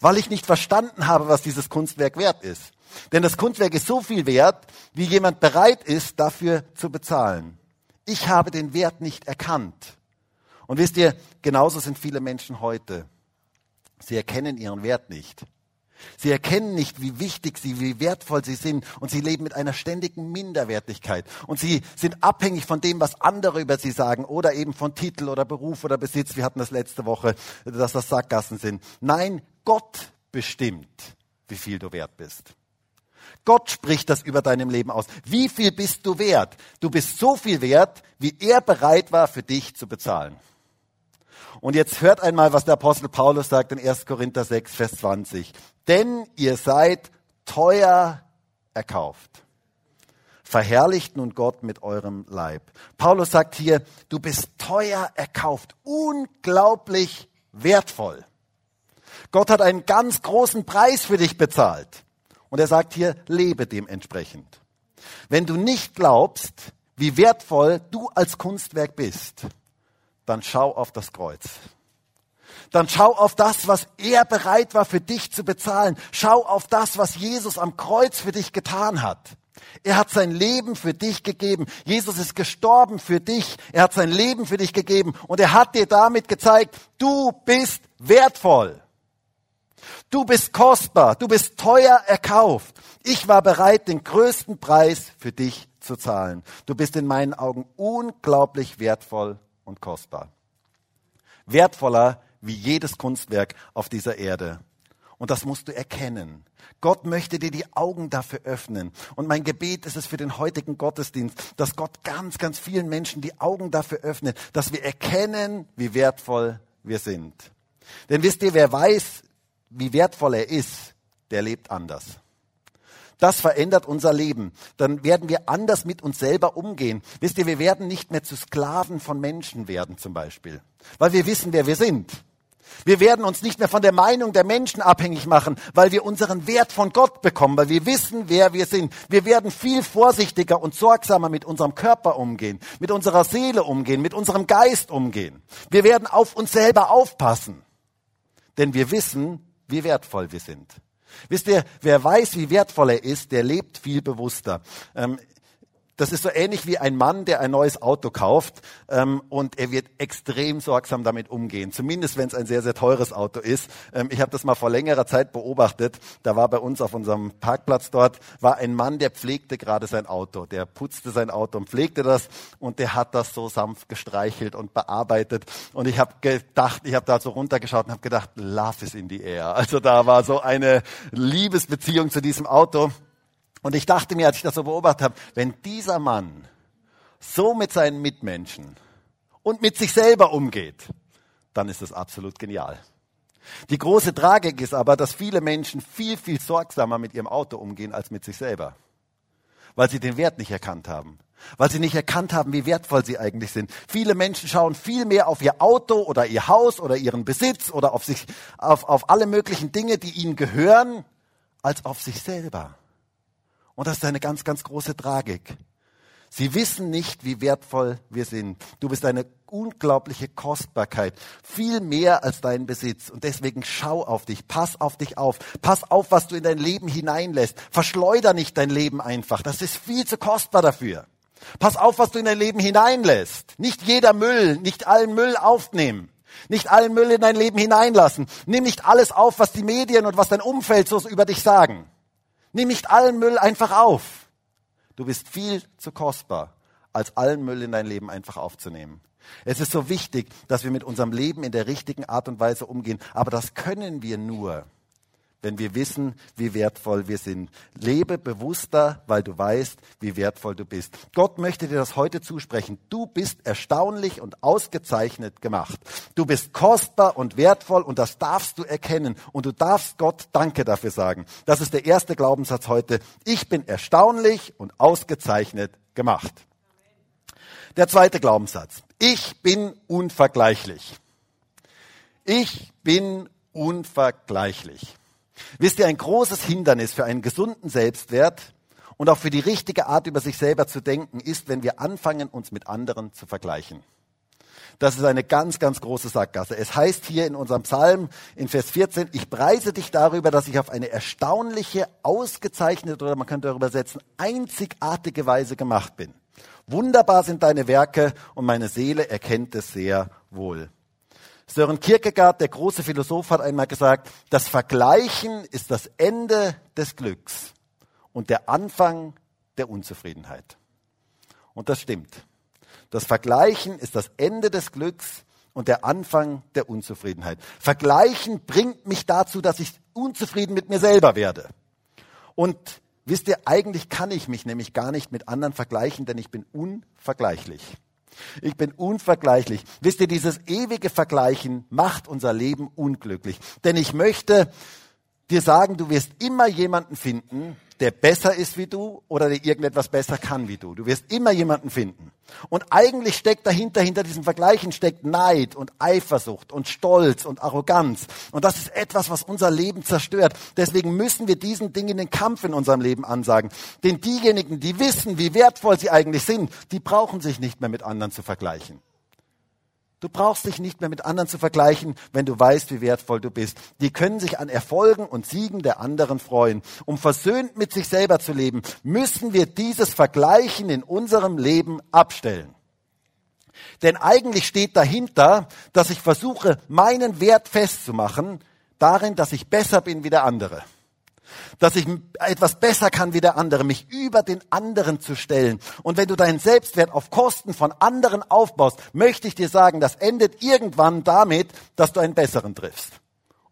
Weil ich nicht verstanden habe, was dieses Kunstwerk wert ist. Denn das Kunstwerk ist so viel wert, wie jemand bereit ist, dafür zu bezahlen. Ich habe den Wert nicht erkannt. Und wisst ihr, genauso sind viele Menschen heute. Sie erkennen ihren Wert nicht. Sie erkennen nicht, wie wichtig sie, wie wertvoll sie sind und sie leben mit einer ständigen Minderwertigkeit. Und sie sind abhängig von dem, was andere über sie sagen oder eben von Titel oder Beruf oder Besitz. Wir hatten das letzte Woche, dass das Sackgassen sind. Nein, Gott bestimmt, wie viel du wert bist. Gott spricht das über deinem Leben aus. Wie viel bist du wert? Du bist so viel wert, wie er bereit war, für dich zu bezahlen. Und jetzt hört einmal, was der Apostel Paulus sagt in 1. Korinther 6, Vers 20. Denn ihr seid teuer erkauft. Verherrlicht nun Gott mit eurem Leib. Paulus sagt hier, du bist teuer erkauft, unglaublich wertvoll. Gott hat einen ganz großen Preis für dich bezahlt. Und er sagt hier, lebe dementsprechend. Wenn du nicht glaubst, wie wertvoll du als Kunstwerk bist, dann schau auf das Kreuz. Dann schau auf das, was er bereit war für dich zu bezahlen. Schau auf das, was Jesus am Kreuz für dich getan hat. Er hat sein Leben für dich gegeben. Jesus ist gestorben für dich. Er hat sein Leben für dich gegeben. Und er hat dir damit gezeigt, du bist wertvoll. Du bist kostbar. Du bist teuer erkauft. Ich war bereit, den größten Preis für dich zu zahlen. Du bist in meinen Augen unglaublich wertvoll und kostbar. Wertvoller wie jedes Kunstwerk auf dieser Erde. Und das musst du erkennen. Gott möchte dir die Augen dafür öffnen. Und mein Gebet ist es für den heutigen Gottesdienst, dass Gott ganz, ganz vielen Menschen die Augen dafür öffnet, dass wir erkennen, wie wertvoll wir sind. Denn wisst ihr, wer weiß, wie wertvoll er ist, der lebt anders. Das verändert unser Leben. Dann werden wir anders mit uns selber umgehen. Wisst ihr, wir werden nicht mehr zu Sklaven von Menschen werden zum Beispiel, weil wir wissen, wer wir sind. Wir werden uns nicht mehr von der Meinung der Menschen abhängig machen, weil wir unseren Wert von Gott bekommen, weil wir wissen, wer wir sind. Wir werden viel vorsichtiger und sorgsamer mit unserem Körper umgehen, mit unserer Seele umgehen, mit unserem Geist umgehen. Wir werden auf uns selber aufpassen, denn wir wissen, wie wertvoll wir sind. Wisst ihr, wer weiß, wie wertvoll er ist, der lebt viel bewusster. Ähm, das ist so ähnlich wie ein Mann, der ein neues Auto kauft ähm, und er wird extrem sorgsam damit umgehen. Zumindest wenn es ein sehr, sehr teures Auto ist. Ähm, ich habe das mal vor längerer Zeit beobachtet. Da war bei uns auf unserem Parkplatz dort, war ein Mann, der pflegte gerade sein Auto. Der putzte sein Auto und pflegte das und der hat das so sanft gestreichelt und bearbeitet. Und ich habe gedacht, ich habe da so runtergeschaut und habe gedacht, love is in the air. Also da war so eine Liebesbeziehung zu diesem Auto. Und ich dachte mir, als ich das so beobachtet habe, wenn dieser Mann so mit seinen Mitmenschen und mit sich selber umgeht, dann ist das absolut genial. Die große Tragik ist aber, dass viele Menschen viel, viel sorgsamer mit ihrem Auto umgehen als mit sich selber, weil sie den Wert nicht erkannt haben, weil sie nicht erkannt haben, wie wertvoll sie eigentlich sind. Viele Menschen schauen viel mehr auf ihr Auto oder ihr Haus oder ihren Besitz oder auf sich, auf, auf alle möglichen Dinge, die ihnen gehören, als auf sich selber. Und das ist eine ganz, ganz große Tragik. Sie wissen nicht, wie wertvoll wir sind. Du bist eine unglaubliche Kostbarkeit, viel mehr als dein Besitz. Und deswegen schau auf dich, pass auf dich auf, pass auf, was du in dein Leben hineinlässt. Verschleuder nicht dein Leben einfach. Das ist viel zu kostbar dafür. Pass auf, was du in dein Leben hineinlässt. Nicht jeder Müll, nicht allen Müll aufnehmen. Nicht allen Müll in dein Leben hineinlassen. Nimm nicht alles auf, was die Medien und was dein Umfeld so über dich sagen. Nimm nicht allen Müll einfach auf. Du bist viel zu kostbar, als allen Müll in dein Leben einfach aufzunehmen. Es ist so wichtig, dass wir mit unserem Leben in der richtigen Art und Weise umgehen. Aber das können wir nur, wenn wir wissen, wie wertvoll wir sind. Lebe bewusster, weil du weißt, wie wertvoll du bist. Gott möchte dir das heute zusprechen. Du bist erstaunlich und ausgezeichnet gemacht. Du bist kostbar und wertvoll und das darfst du erkennen. Und du darfst Gott Danke dafür sagen. Das ist der erste Glaubenssatz heute. Ich bin erstaunlich und ausgezeichnet gemacht. Der zweite Glaubenssatz. Ich bin unvergleichlich. Ich bin unvergleichlich. Wisst ihr, ein großes Hindernis für einen gesunden Selbstwert und auch für die richtige Art über sich selber zu denken ist, wenn wir anfangen, uns mit anderen zu vergleichen. Das ist eine ganz, ganz große Sackgasse. Es heißt hier in unserem Psalm in Vers 14, ich preise dich darüber, dass ich auf eine erstaunliche, ausgezeichnete oder man könnte darüber setzen, einzigartige Weise gemacht bin. Wunderbar sind deine Werke und meine Seele erkennt es sehr wohl. Sören Kierkegaard, der große Philosoph, hat einmal gesagt, das Vergleichen ist das Ende des Glücks und der Anfang der Unzufriedenheit. Und das stimmt. Das Vergleichen ist das Ende des Glücks und der Anfang der Unzufriedenheit. Vergleichen bringt mich dazu, dass ich unzufrieden mit mir selber werde. Und wisst ihr, eigentlich kann ich mich nämlich gar nicht mit anderen vergleichen, denn ich bin unvergleichlich. Ich bin unvergleichlich. Wisst ihr, dieses ewige Vergleichen macht unser Leben unglücklich. Denn ich möchte dir sagen, du wirst immer jemanden finden, der besser ist wie du oder der irgendetwas besser kann wie du. Du wirst immer jemanden finden. Und eigentlich steckt dahinter, hinter diesem Vergleichen steckt Neid und Eifersucht und Stolz und Arroganz. Und das ist etwas, was unser Leben zerstört. Deswegen müssen wir diesen Dingen den Kampf in unserem Leben ansagen. Denn diejenigen, die wissen, wie wertvoll sie eigentlich sind, die brauchen sich nicht mehr mit anderen zu vergleichen. Du brauchst dich nicht mehr mit anderen zu vergleichen, wenn du weißt, wie wertvoll du bist. Die können sich an Erfolgen und Siegen der anderen freuen. Um versöhnt mit sich selber zu leben, müssen wir dieses Vergleichen in unserem Leben abstellen. Denn eigentlich steht dahinter, dass ich versuche, meinen Wert festzumachen, darin, dass ich besser bin wie der andere dass ich etwas besser kann wie der andere, mich über den anderen zu stellen. Und wenn du deinen Selbstwert auf Kosten von anderen aufbaust, möchte ich dir sagen, das endet irgendwann damit, dass du einen besseren triffst.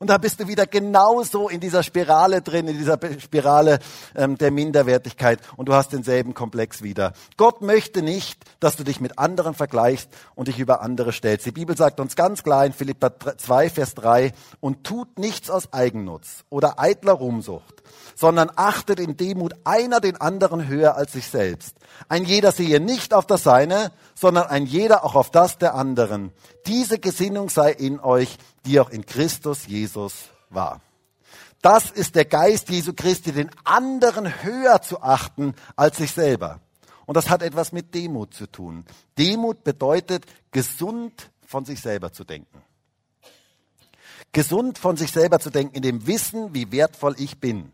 Und da bist du wieder genauso in dieser Spirale drin, in dieser Spirale ähm, der Minderwertigkeit und du hast denselben Komplex wieder. Gott möchte nicht, dass du dich mit anderen vergleichst und dich über andere stellst. Die Bibel sagt uns ganz klar in Philippa 2, Vers 3, und tut nichts aus Eigennutz oder eitler Ruhmsucht, sondern achtet in Demut einer den anderen höher als sich selbst. Ein jeder sehe nicht auf das Seine, sondern ein jeder auch auf das der anderen. Diese Gesinnung sei in euch, die auch in Christus Jesus war. Das ist der Geist Jesu Christi, den anderen höher zu achten als sich selber. Und das hat etwas mit Demut zu tun. Demut bedeutet, gesund von sich selber zu denken. Gesund von sich selber zu denken, in dem Wissen, wie wertvoll ich bin.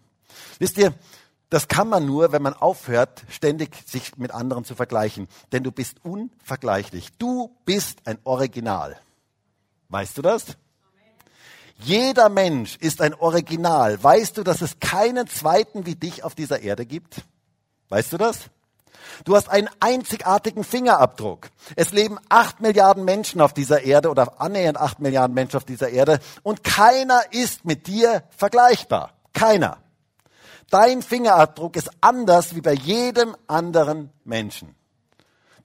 Wisst ihr, das kann man nur, wenn man aufhört, ständig sich mit anderen zu vergleichen. Denn du bist unvergleichlich. Du bist ein Original. Weißt du das? Jeder Mensch ist ein Original. Weißt du, dass es keinen zweiten wie dich auf dieser Erde gibt? Weißt du das? Du hast einen einzigartigen Fingerabdruck. Es leben acht Milliarden Menschen auf dieser Erde oder annähernd acht Milliarden Menschen auf dieser Erde und keiner ist mit dir vergleichbar. Keiner. Dein Fingerabdruck ist anders wie bei jedem anderen Menschen.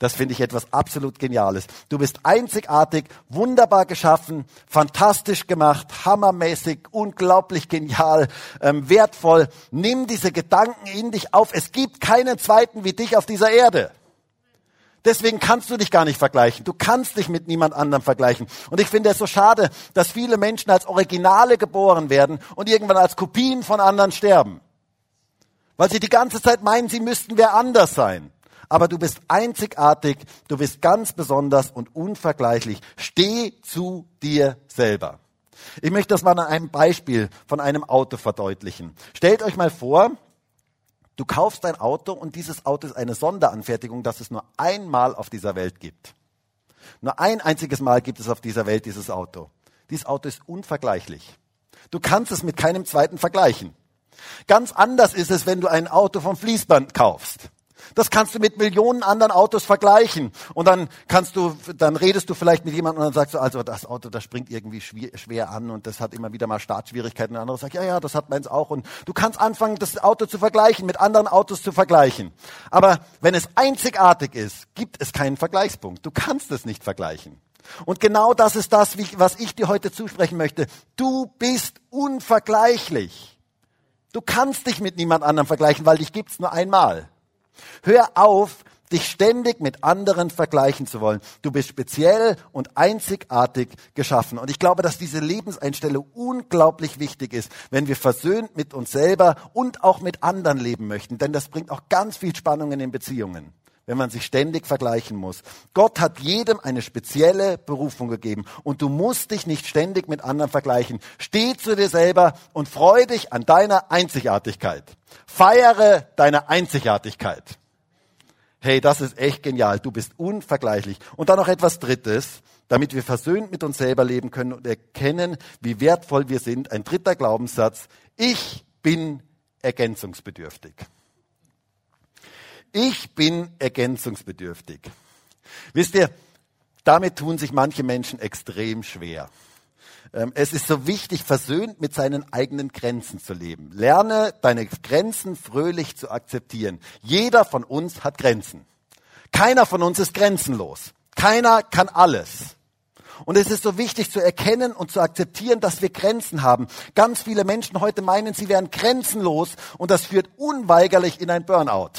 Das finde ich etwas absolut Geniales. Du bist einzigartig, wunderbar geschaffen, fantastisch gemacht, hammermäßig, unglaublich genial, ähm, wertvoll. Nimm diese Gedanken in dich auf. Es gibt keinen zweiten wie dich auf dieser Erde. Deswegen kannst du dich gar nicht vergleichen. Du kannst dich mit niemand anderem vergleichen. Und ich finde es so schade, dass viele Menschen als Originale geboren werden und irgendwann als Kopien von anderen sterben. Weil sie die ganze Zeit meinen, sie müssten wer anders sein aber du bist einzigartig, du bist ganz besonders und unvergleichlich. Steh zu dir selber. Ich möchte das mal an einem Beispiel von einem Auto verdeutlichen. Stellt euch mal vor, du kaufst ein Auto und dieses Auto ist eine Sonderanfertigung, das es nur einmal auf dieser Welt gibt. Nur ein einziges Mal gibt es auf dieser Welt dieses Auto. Dieses Auto ist unvergleichlich. Du kannst es mit keinem zweiten vergleichen. Ganz anders ist es, wenn du ein Auto vom Fließband kaufst. Das kannst du mit Millionen anderen Autos vergleichen. Und dann kannst du, dann redest du vielleicht mit jemandem und dann sagst du, also das Auto, das springt irgendwie schwer, an und das hat immer wieder mal Startschwierigkeiten. Und der andere sagt, ja, ja, das hat meins auch. Und du kannst anfangen, das Auto zu vergleichen, mit anderen Autos zu vergleichen. Aber wenn es einzigartig ist, gibt es keinen Vergleichspunkt. Du kannst es nicht vergleichen. Und genau das ist das, was ich dir heute zusprechen möchte. Du bist unvergleichlich. Du kannst dich mit niemand anderem vergleichen, weil dich gibt's nur einmal. Hör auf, dich ständig mit anderen vergleichen zu wollen. Du bist speziell und einzigartig geschaffen. Und ich glaube, dass diese Lebenseinstellung unglaublich wichtig ist, wenn wir versöhnt mit uns selber und auch mit anderen leben möchten. Denn das bringt auch ganz viel Spannungen in Beziehungen wenn man sich ständig vergleichen muss. Gott hat jedem eine spezielle Berufung gegeben und du musst dich nicht ständig mit anderen vergleichen. Steh zu dir selber und freu dich an deiner Einzigartigkeit. Feiere deine Einzigartigkeit. Hey, das ist echt genial. Du bist unvergleichlich. Und dann noch etwas Drittes, damit wir versöhnt mit uns selber leben können und erkennen, wie wertvoll wir sind. Ein dritter Glaubenssatz. Ich bin ergänzungsbedürftig. Ich bin ergänzungsbedürftig. Wisst ihr, damit tun sich manche Menschen extrem schwer. Ähm, es ist so wichtig, versöhnt mit seinen eigenen Grenzen zu leben. Lerne deine Grenzen fröhlich zu akzeptieren. Jeder von uns hat Grenzen. Keiner von uns ist grenzenlos. Keiner kann alles. Und es ist so wichtig zu erkennen und zu akzeptieren, dass wir Grenzen haben. Ganz viele Menschen heute meinen, sie wären grenzenlos und das führt unweigerlich in ein Burnout.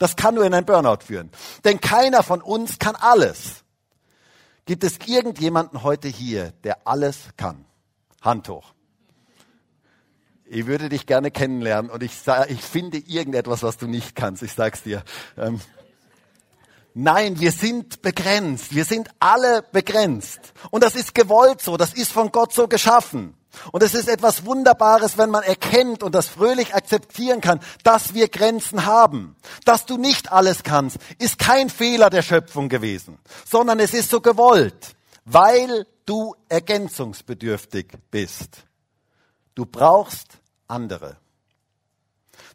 Das kann nur in ein Burnout führen. Denn keiner von uns kann alles. Gibt es irgendjemanden heute hier, der alles kann? Hand hoch. Ich würde dich gerne kennenlernen und ich, ich finde irgendetwas, was du nicht kannst. Ich sag's dir. Ähm, Nein, wir sind begrenzt. Wir sind alle begrenzt. Und das ist gewollt so. Das ist von Gott so geschaffen. Und es ist etwas Wunderbares, wenn man erkennt und das fröhlich akzeptieren kann, dass wir Grenzen haben. Dass du nicht alles kannst, ist kein Fehler der Schöpfung gewesen, sondern es ist so gewollt, weil du ergänzungsbedürftig bist. Du brauchst andere.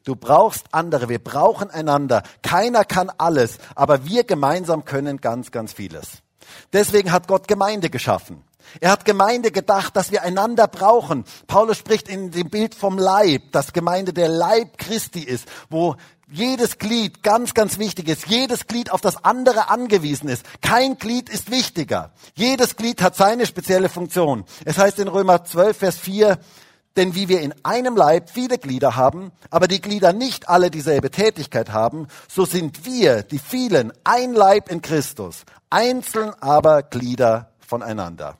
Du brauchst andere. Wir brauchen einander. Keiner kann alles, aber wir gemeinsam können ganz, ganz vieles. Deswegen hat Gott Gemeinde geschaffen. Er hat Gemeinde gedacht, dass wir einander brauchen. Paulus spricht in dem Bild vom Leib, dass Gemeinde der Leib Christi ist, wo jedes Glied ganz, ganz wichtig ist, jedes Glied auf das andere angewiesen ist. Kein Glied ist wichtiger. Jedes Glied hat seine spezielle Funktion. Es heißt in Römer 12, Vers 4, denn wie wir in einem Leib viele Glieder haben, aber die Glieder nicht alle dieselbe Tätigkeit haben, so sind wir, die vielen, ein Leib in Christus, einzeln aber Glieder voneinander.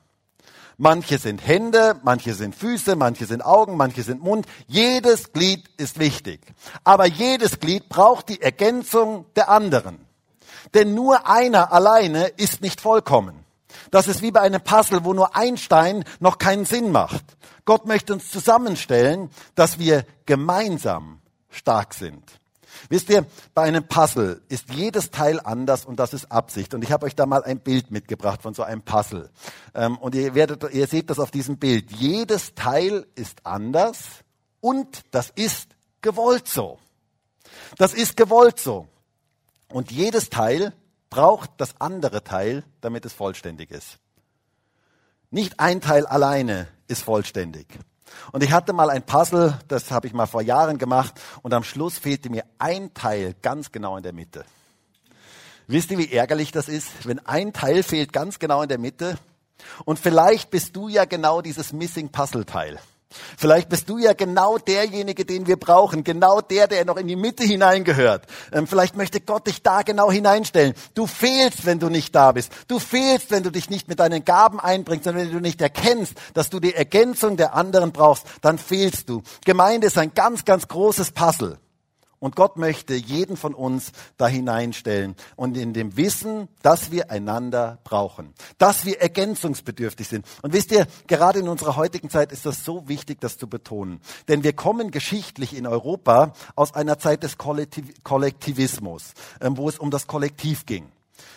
Manche sind Hände, manche sind Füße, manche sind Augen, manche sind Mund. Jedes Glied ist wichtig. Aber jedes Glied braucht die Ergänzung der anderen. Denn nur einer alleine ist nicht vollkommen. Das ist wie bei einem Puzzle, wo nur ein Stein noch keinen Sinn macht. Gott möchte uns zusammenstellen, dass wir gemeinsam stark sind. Wisst ihr, bei einem Puzzle ist jedes Teil anders und das ist Absicht. Und ich habe euch da mal ein Bild mitgebracht von so einem Puzzle. Ähm, und ihr, werdet, ihr seht das auf diesem Bild. Jedes Teil ist anders und das ist gewollt so. Das ist gewollt so. Und jedes Teil braucht das andere Teil, damit es vollständig ist. Nicht ein Teil alleine ist vollständig. Und ich hatte mal ein Puzzle, das habe ich mal vor Jahren gemacht und am Schluss fehlte mir ein Teil ganz genau in der Mitte. Wisst ihr, wie ärgerlich das ist, wenn ein Teil fehlt ganz genau in der Mitte? Und vielleicht bist du ja genau dieses Missing Puzzle Teil. Vielleicht bist du ja genau derjenige, den wir brauchen, genau der, der noch in die Mitte hineingehört. Ähm, vielleicht möchte Gott dich da genau hineinstellen. Du fehlst, wenn du nicht da bist. Du fehlst, wenn du dich nicht mit deinen Gaben einbringst, sondern wenn du nicht erkennst, dass du die Ergänzung der anderen brauchst, dann fehlst du. Gemeinde ist ein ganz, ganz großes Puzzle. Und Gott möchte jeden von uns da hineinstellen und in dem Wissen, dass wir einander brauchen, dass wir ergänzungsbedürftig sind. Und wisst ihr, gerade in unserer heutigen Zeit ist das so wichtig, das zu betonen. Denn wir kommen geschichtlich in Europa aus einer Zeit des Kollektivismus, ähm, wo es um das Kollektiv ging.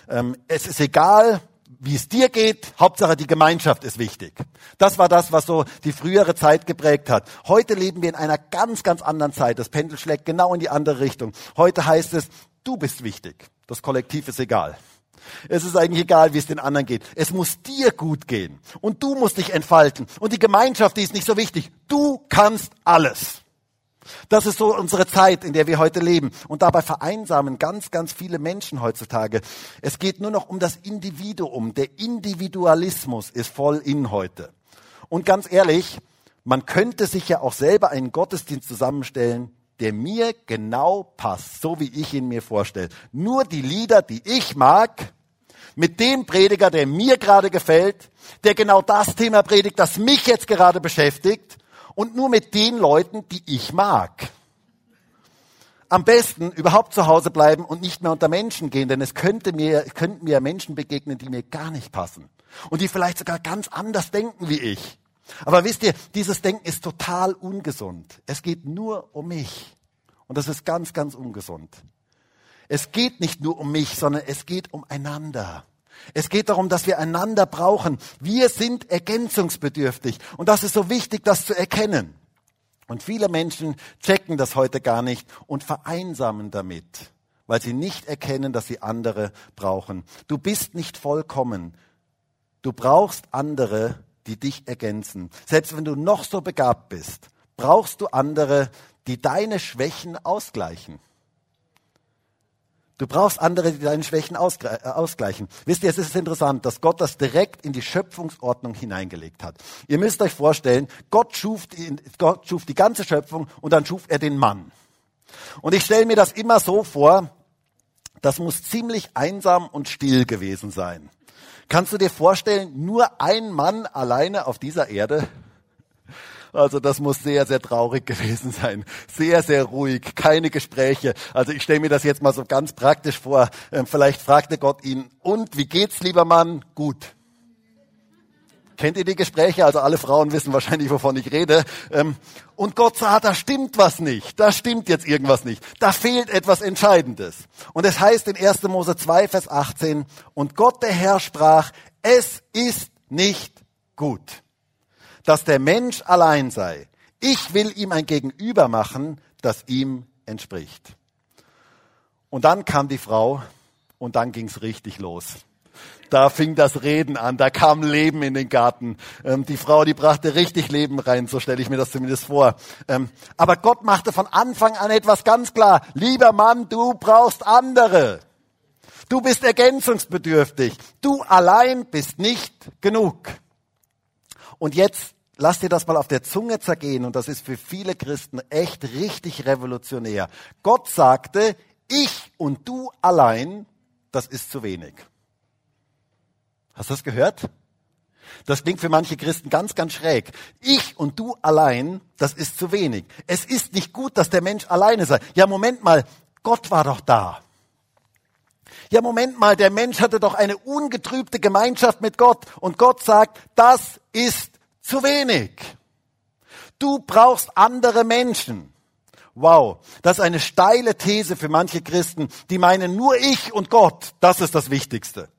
Ähm, es ist egal, wie es dir geht, Hauptsache die Gemeinschaft ist wichtig. Das war das, was so die frühere Zeit geprägt hat. Heute leben wir in einer ganz, ganz anderen Zeit. Das Pendel schlägt genau in die andere Richtung. Heute heißt es, du bist wichtig. Das Kollektiv ist egal. Es ist eigentlich egal, wie es den anderen geht. Es muss dir gut gehen. Und du musst dich entfalten. Und die Gemeinschaft, die ist nicht so wichtig. Du kannst alles. Das ist so unsere Zeit, in der wir heute leben. Und dabei vereinsamen ganz, ganz viele Menschen heutzutage. Es geht nur noch um das Individuum. Der Individualismus ist voll in heute. Und ganz ehrlich, man könnte sich ja auch selber einen Gottesdienst zusammenstellen, der mir genau passt, so wie ich ihn mir vorstelle. Nur die Lieder, die ich mag, mit dem Prediger, der mir gerade gefällt, der genau das Thema predigt, das mich jetzt gerade beschäftigt und nur mit den Leuten, die ich mag. Am besten überhaupt zu Hause bleiben und nicht mehr unter Menschen gehen, denn es könnte mir, könnten mir Menschen begegnen, die mir gar nicht passen und die vielleicht sogar ganz anders denken wie ich. Aber wisst ihr, dieses Denken ist total ungesund. Es geht nur um mich. Und das ist ganz, ganz ungesund. Es geht nicht nur um mich, sondern es geht um einander. Es geht darum, dass wir einander brauchen. Wir sind ergänzungsbedürftig. Und das ist so wichtig, das zu erkennen. Und viele Menschen checken das heute gar nicht und vereinsamen damit, weil sie nicht erkennen, dass sie andere brauchen. Du bist nicht vollkommen. Du brauchst andere, die dich ergänzen. Selbst wenn du noch so begabt bist, brauchst du andere, die deine Schwächen ausgleichen. Du brauchst andere, die deine Schwächen äh, ausgleichen. Wisst ihr, es ist interessant, dass Gott das direkt in die Schöpfungsordnung hineingelegt hat. Ihr müsst euch vorstellen, Gott schuf die, Gott schuf die ganze Schöpfung und dann schuf er den Mann. Und ich stelle mir das immer so vor, das muss ziemlich einsam und still gewesen sein. Kannst du dir vorstellen, nur ein Mann alleine auf dieser Erde? Also das muss sehr, sehr traurig gewesen sein. Sehr, sehr ruhig, keine Gespräche. Also ich stelle mir das jetzt mal so ganz praktisch vor. Ähm, vielleicht fragte Gott ihn, und wie geht's, lieber Mann? Gut. Kennt ihr die Gespräche? Also alle Frauen wissen wahrscheinlich, wovon ich rede. Ähm, und Gott sah, da stimmt was nicht. Da stimmt jetzt irgendwas nicht. Da fehlt etwas Entscheidendes. Und es heißt in 1. Mose 2, Vers 18, und Gott der Herr sprach, es ist nicht gut dass der Mensch allein sei. Ich will ihm ein Gegenüber machen, das ihm entspricht. Und dann kam die Frau und dann ging's richtig los. Da fing das Reden an, da kam Leben in den Garten. Ähm, die Frau, die brachte richtig Leben rein, so stelle ich mir das zumindest vor. Ähm, aber Gott machte von Anfang an etwas ganz klar. Lieber Mann, du brauchst andere. Du bist ergänzungsbedürftig. Du allein bist nicht genug. Und jetzt lass dir das mal auf der Zunge zergehen und das ist für viele Christen echt richtig revolutionär. Gott sagte, ich und du allein, das ist zu wenig. Hast du das gehört? Das klingt für manche Christen ganz, ganz schräg. Ich und du allein, das ist zu wenig. Es ist nicht gut, dass der Mensch alleine sei. Ja, Moment mal, Gott war doch da. Ja, Moment mal, der Mensch hatte doch eine ungetrübte Gemeinschaft mit Gott. Und Gott sagt, das ist zu wenig. Du brauchst andere Menschen. Wow, das ist eine steile These für manche Christen, die meinen, nur ich und Gott, das ist das Wichtigste.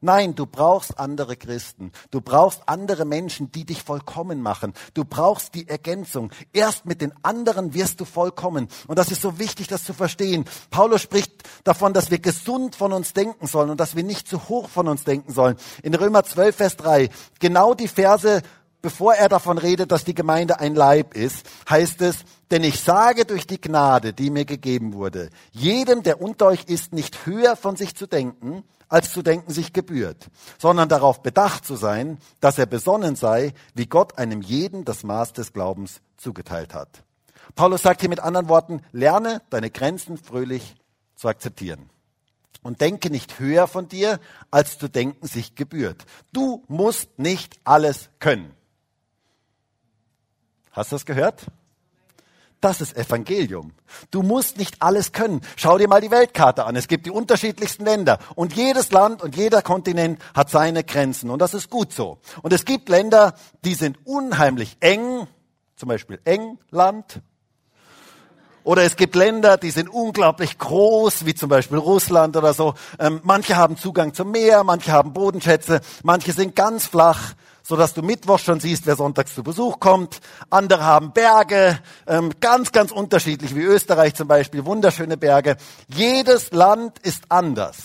Nein, du brauchst andere Christen. Du brauchst andere Menschen, die dich vollkommen machen. Du brauchst die Ergänzung. Erst mit den anderen wirst du vollkommen. Und das ist so wichtig, das zu verstehen. Paulus spricht davon, dass wir gesund von uns denken sollen und dass wir nicht zu hoch von uns denken sollen. In Römer 12, Vers 3, genau die Verse, bevor er davon redet, dass die Gemeinde ein Leib ist, heißt es, denn ich sage durch die Gnade, die mir gegeben wurde, jedem, der unter euch ist, nicht höher von sich zu denken, als zu denken sich gebührt, sondern darauf bedacht zu sein, dass er besonnen sei, wie Gott einem jeden das Maß des Glaubens zugeteilt hat. Paulus sagt hier mit anderen Worten, lerne deine Grenzen fröhlich zu akzeptieren. Und denke nicht höher von dir, als zu denken sich gebührt. Du musst nicht alles können. Hast du das gehört? Das ist Evangelium. Du musst nicht alles können. Schau dir mal die Weltkarte an. Es gibt die unterschiedlichsten Länder. Und jedes Land und jeder Kontinent hat seine Grenzen. Und das ist gut so. Und es gibt Länder, die sind unheimlich eng. Zum Beispiel England. Oder es gibt Länder, die sind unglaublich groß, wie zum Beispiel Russland oder so. Ähm, manche haben Zugang zum Meer, manche haben Bodenschätze, manche sind ganz flach so dass du Mittwoch schon siehst, wer sonntags zu Besuch kommt. Andere haben Berge, ähm, ganz, ganz unterschiedlich, wie Österreich zum Beispiel, wunderschöne Berge. Jedes Land ist anders.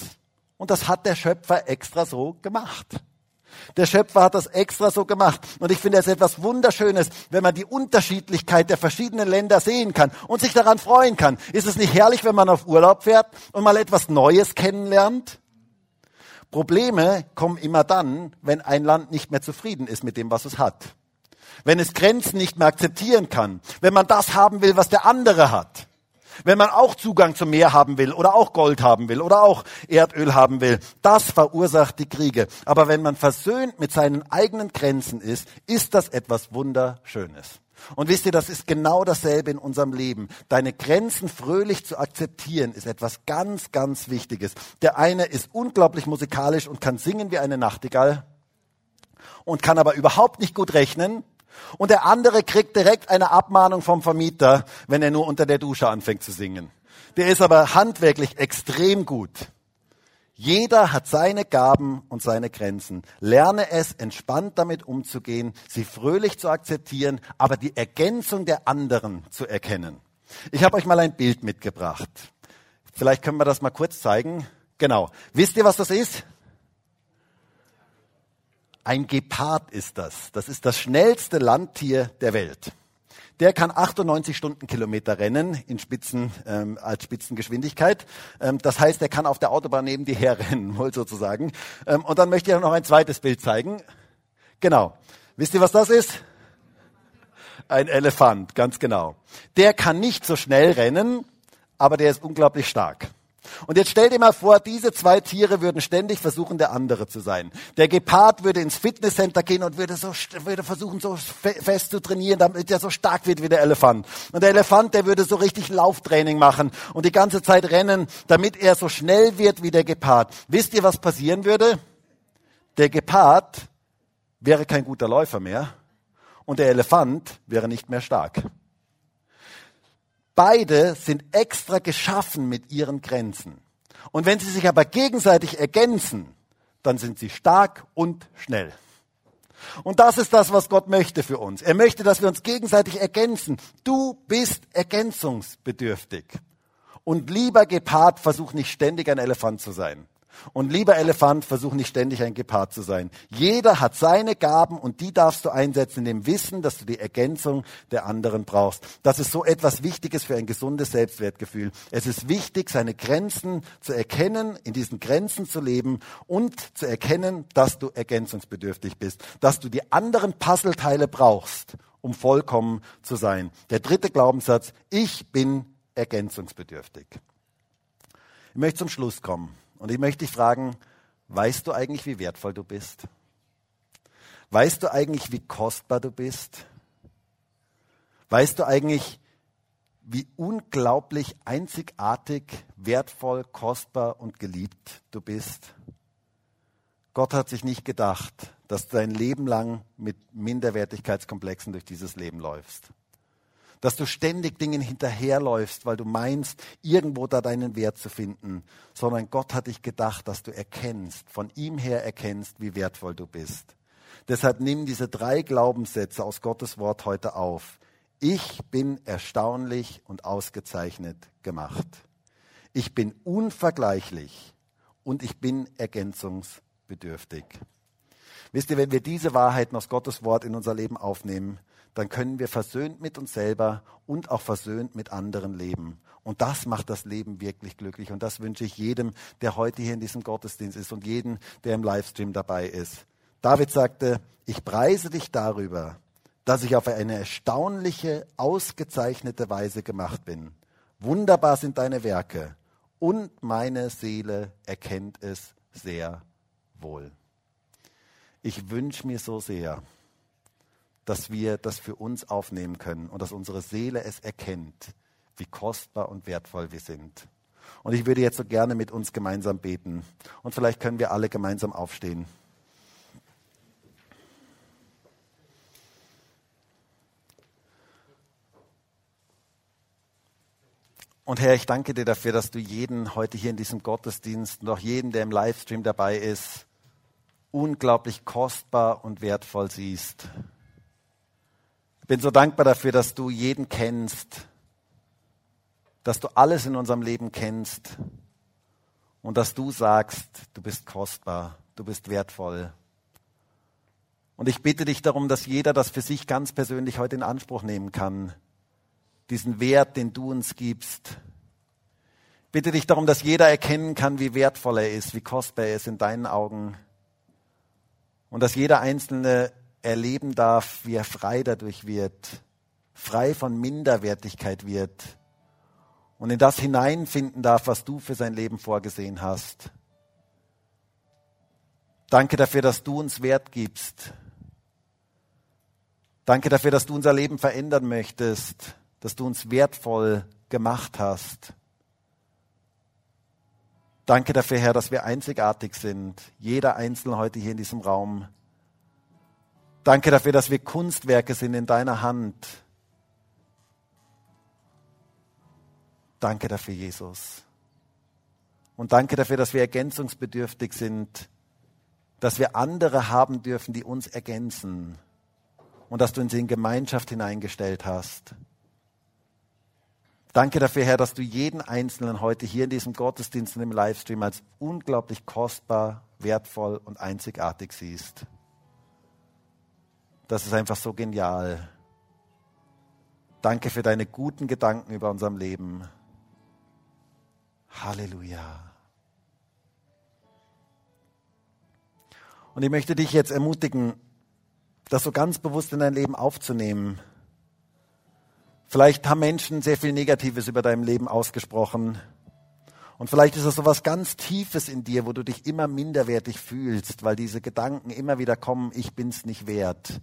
Und das hat der Schöpfer extra so gemacht. Der Schöpfer hat das extra so gemacht. Und ich finde es etwas Wunderschönes, wenn man die Unterschiedlichkeit der verschiedenen Länder sehen kann und sich daran freuen kann. Ist es nicht herrlich, wenn man auf Urlaub fährt und mal etwas Neues kennenlernt? Probleme kommen immer dann, wenn ein Land nicht mehr zufrieden ist mit dem, was es hat. Wenn es Grenzen nicht mehr akzeptieren kann. Wenn man das haben will, was der andere hat. Wenn man auch Zugang zum Meer haben will oder auch Gold haben will oder auch Erdöl haben will. Das verursacht die Kriege. Aber wenn man versöhnt mit seinen eigenen Grenzen ist, ist das etwas Wunderschönes. Und wisst ihr, das ist genau dasselbe in unserem Leben. Deine Grenzen fröhlich zu akzeptieren ist etwas ganz, ganz Wichtiges. Der eine ist unglaublich musikalisch und kann singen wie eine Nachtigall und kann aber überhaupt nicht gut rechnen. Und der andere kriegt direkt eine Abmahnung vom Vermieter, wenn er nur unter der Dusche anfängt zu singen. Der ist aber handwerklich extrem gut. Jeder hat seine Gaben und seine Grenzen. Lerne es, entspannt damit umzugehen, sie fröhlich zu akzeptieren, aber die Ergänzung der anderen zu erkennen. Ich habe euch mal ein Bild mitgebracht. Vielleicht können wir das mal kurz zeigen. Genau. Wisst ihr, was das ist? Ein Gepard ist das. Das ist das schnellste Landtier der Welt der kann 98 Stundenkilometer rennen in Spitzen, ähm, als Spitzengeschwindigkeit. Ähm, das heißt, er kann auf der Autobahn neben dir herrennen, wohl sozusagen. Ähm, und dann möchte ich noch ein zweites Bild zeigen. Genau. Wisst ihr, was das ist? Ein Elefant, ganz genau. Der kann nicht so schnell rennen, aber der ist unglaublich stark. Und jetzt stell dir mal vor, diese zwei Tiere würden ständig versuchen, der andere zu sein. Der Gepard würde ins Fitnesscenter gehen und würde, so, würde versuchen, so fest zu trainieren, damit er so stark wird wie der Elefant. Und der Elefant, der würde so richtig Lauftraining machen und die ganze Zeit rennen, damit er so schnell wird wie der Gepard. Wisst ihr, was passieren würde? Der Gepard wäre kein guter Läufer mehr und der Elefant wäre nicht mehr stark. Beide sind extra geschaffen mit ihren Grenzen. Und wenn sie sich aber gegenseitig ergänzen, dann sind sie stark und schnell. Und das ist das, was Gott möchte für uns. Er möchte, dass wir uns gegenseitig ergänzen. Du bist ergänzungsbedürftig. Und lieber Gepard, versuch nicht ständig ein Elefant zu sein. Und lieber Elefant, versuch nicht ständig ein Gepard zu sein. Jeder hat seine Gaben und die darfst du einsetzen in dem Wissen, dass du die Ergänzung der anderen brauchst. Das ist so etwas Wichtiges für ein gesundes Selbstwertgefühl. Es ist wichtig, seine Grenzen zu erkennen, in diesen Grenzen zu leben und zu erkennen, dass du ergänzungsbedürftig bist, dass du die anderen Puzzleteile brauchst, um vollkommen zu sein. Der dritte Glaubenssatz, ich bin ergänzungsbedürftig. Ich möchte zum Schluss kommen. Und ich möchte dich fragen, weißt du eigentlich, wie wertvoll du bist? Weißt du eigentlich, wie kostbar du bist? Weißt du eigentlich, wie unglaublich einzigartig, wertvoll, kostbar und geliebt du bist? Gott hat sich nicht gedacht, dass du dein Leben lang mit Minderwertigkeitskomplexen durch dieses Leben läufst dass du ständig Dingen hinterherläufst, weil du meinst, irgendwo da deinen Wert zu finden, sondern Gott hat dich gedacht, dass du erkennst, von ihm her erkennst, wie wertvoll du bist. Deshalb nimm diese drei Glaubenssätze aus Gottes Wort heute auf. Ich bin erstaunlich und ausgezeichnet gemacht. Ich bin unvergleichlich und ich bin ergänzungsbedürftig. Wisst ihr, wenn wir diese Wahrheiten aus Gottes Wort in unser Leben aufnehmen, dann können wir versöhnt mit uns selber und auch versöhnt mit anderen leben. Und das macht das Leben wirklich glücklich. Und das wünsche ich jedem, der heute hier in diesem Gottesdienst ist und jedem, der im Livestream dabei ist. David sagte, ich preise dich darüber, dass ich auf eine erstaunliche, ausgezeichnete Weise gemacht bin. Wunderbar sind deine Werke und meine Seele erkennt es sehr wohl. Ich wünsche mir so sehr, dass wir das für uns aufnehmen können und dass unsere Seele es erkennt, wie kostbar und wertvoll wir sind. Und ich würde jetzt so gerne mit uns gemeinsam beten. Und vielleicht können wir alle gemeinsam aufstehen. Und Herr, ich danke dir dafür, dass du jeden heute hier in diesem Gottesdienst und auch jeden, der im Livestream dabei ist, unglaublich kostbar und wertvoll siehst bin so dankbar dafür, dass du jeden kennst, dass du alles in unserem Leben kennst und dass du sagst, du bist kostbar, du bist wertvoll. Und ich bitte dich darum, dass jeder das für sich ganz persönlich heute in Anspruch nehmen kann, diesen Wert, den du uns gibst. Bitte dich darum, dass jeder erkennen kann, wie wertvoll er ist, wie kostbar er ist in deinen Augen. Und dass jeder Einzelne erleben darf, wie er frei dadurch wird, frei von Minderwertigkeit wird und in das hineinfinden darf, was du für sein Leben vorgesehen hast. Danke dafür, dass du uns Wert gibst. Danke dafür, dass du unser Leben verändern möchtest, dass du uns wertvoll gemacht hast. Danke dafür, Herr, dass wir einzigartig sind, jeder Einzelne heute hier in diesem Raum. Danke dafür, dass wir Kunstwerke sind in deiner Hand. Danke dafür, Jesus. Und danke dafür, dass wir ergänzungsbedürftig sind, dass wir andere haben dürfen, die uns ergänzen und dass du uns in Gemeinschaft hineingestellt hast. Danke dafür, Herr, dass du jeden Einzelnen heute hier in diesem Gottesdienst und im Livestream als unglaublich kostbar, wertvoll und einzigartig siehst. Das ist einfach so genial. Danke für deine guten Gedanken über unserem Leben. Halleluja. Und ich möchte dich jetzt ermutigen, das so ganz bewusst in dein Leben aufzunehmen. Vielleicht haben Menschen sehr viel Negatives über dein Leben ausgesprochen. Und vielleicht ist es so was ganz Tiefes in dir, wo du dich immer minderwertig fühlst, weil diese Gedanken immer wieder kommen, ich bin's nicht wert.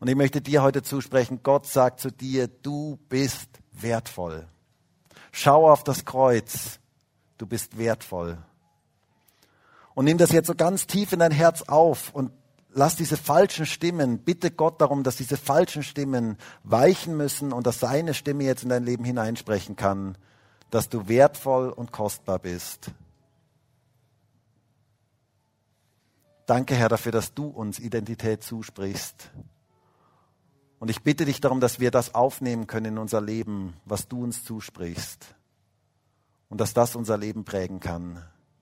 Und ich möchte dir heute zusprechen, Gott sagt zu dir, du bist wertvoll. Schau auf das Kreuz, du bist wertvoll. Und nimm das jetzt so ganz tief in dein Herz auf und lass diese falschen Stimmen, bitte Gott darum, dass diese falschen Stimmen weichen müssen und dass seine Stimme jetzt in dein Leben hineinsprechen kann, dass du wertvoll und kostbar bist. Danke, Herr, dafür, dass du uns Identität zusprichst. Und ich bitte dich darum, dass wir das aufnehmen können in unser Leben, was du uns zusprichst. Und dass das unser Leben prägen kann.